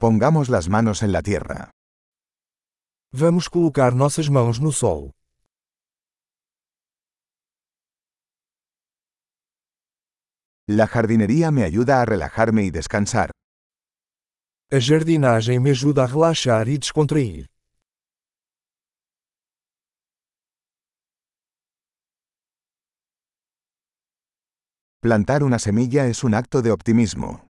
Pongamos las manos en la tierra. Vamos colocar nossas mãos no solo. La jardinería me ayuda a relajarme y descansar. A jardinagem me ajuda a relaxar e descontrair. Plantar una semilla es un acto de optimismo.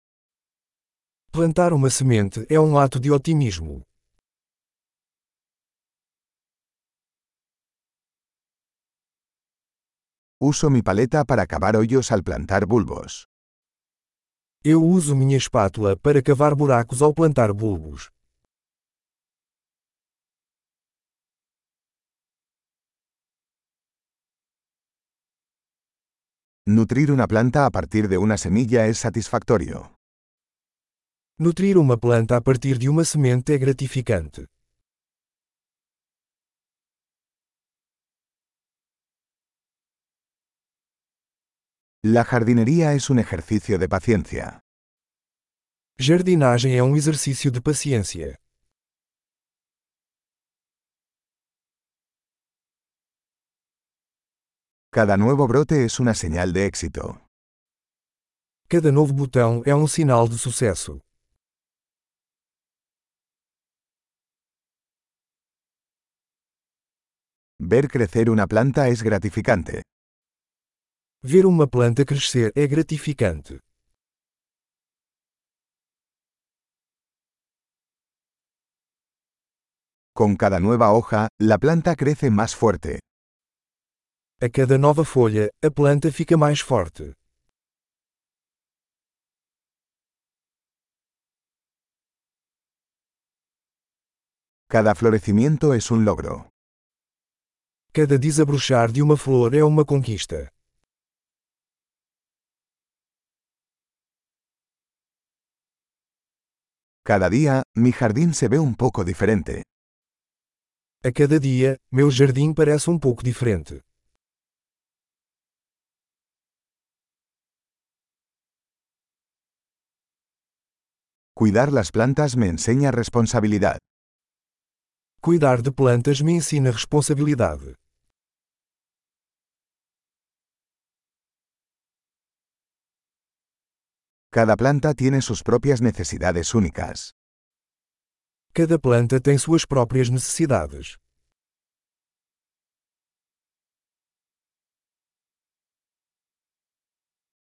Plantar uma semente é um ato de otimismo. Uso mi paleta para cavar hoyos al plantar bulbos. Eu uso minha espátula para cavar buracos ao plantar bulbos. Nutrir una planta a partir de una semilla es satisfactorio. Nutrir uma planta a partir de uma semente é gratificante. La jardinería es un ejercicio de paciencia. Jardinagem é um exercício de paciência. Cada nuevo brote es una señal de éxito. Cada novo botão é um sinal de sucesso. Ver crecer una planta es gratificante. Ver uma planta crescer é gratificante. Con cada nueva hoja, la planta crece más fuerte. A cada nova folha, a planta fica mais forte. Cada florecimiento es un logro. Cada desabrochar de uma flor é uma conquista. Cada día, mi jardín se ve un poco diferente. A cada dia, meu jardim parece um pouco diferente. Cuidar las plantas me enseña responsabilidad. Cuidar de plantas me ensina responsabilidade. Cada planta tiene sus propias necesidades únicas. Cada planta tem suas próprias necessidades.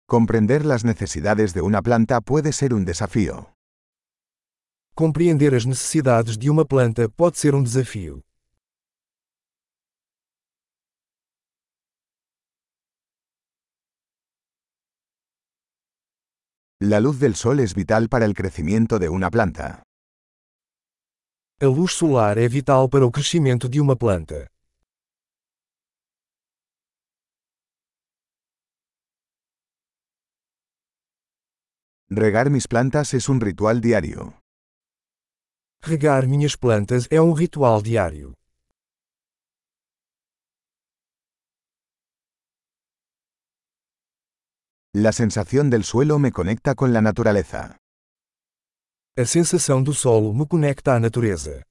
Comprender las necesidades de una planta puede ser un desafío. Compreender as necessidades de uma planta pode ser um desafio. La luz del sol es vital para el crecimiento de una planta. A luz solar é vital para o crescimento de uma planta. Regar mis plantas es un ritual diario. Regar minhas plantas é um ritual diário. La sensación del suelo me conecta con la naturaleza. A sensação do solo me conecta à natureza.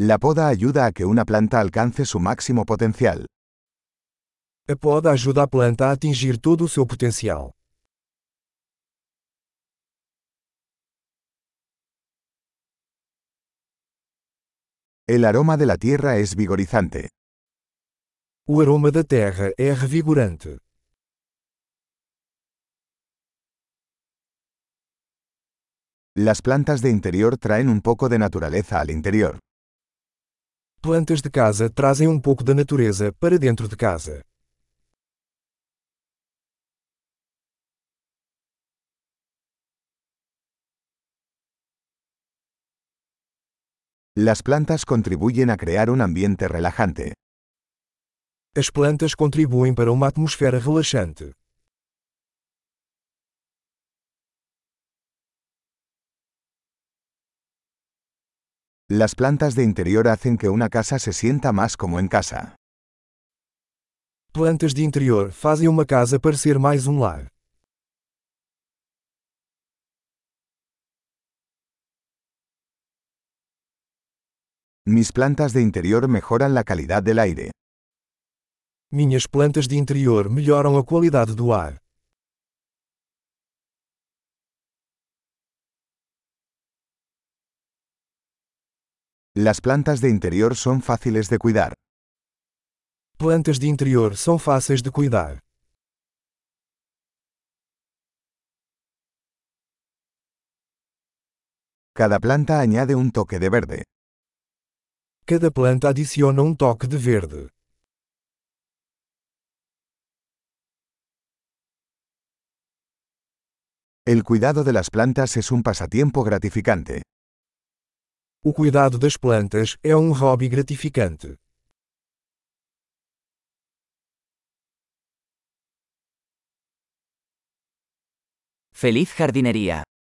La poda ayuda a que una planta alcance su máximo potencial. A poda ajuda a planta a atingir todo o seu potencial. El aroma de la tierra es vigorizante. O aroma da terra é revigorante. Las plantas de interior traen un poco de naturaleza al interior. Plantas de casa trazem um pouco da natureza para dentro de casa. Las plantas contribuyen a crear un ambiente relajante. As plantas contribuem para uma atmosfera relaxante. Las plantas de interior hacen que una casa se sienta más como en casa. Plantas de interior fazem uma casa parecer mais um lar. Mis plantas de interior mejoran la calidad del aire. Minhas plantas de interior melhoram a qualidade do ar. Las plantas de interior son fáciles de cuidar. Plantas de interior são fáceis de cuidar. Cada planta añade un toque de verde. Cada planta adiciona um toque de verde. El cuidado de las plantas es un pasatiempo gratificante. O cuidado das plantas é um hobby gratificante. Feliz jardinería.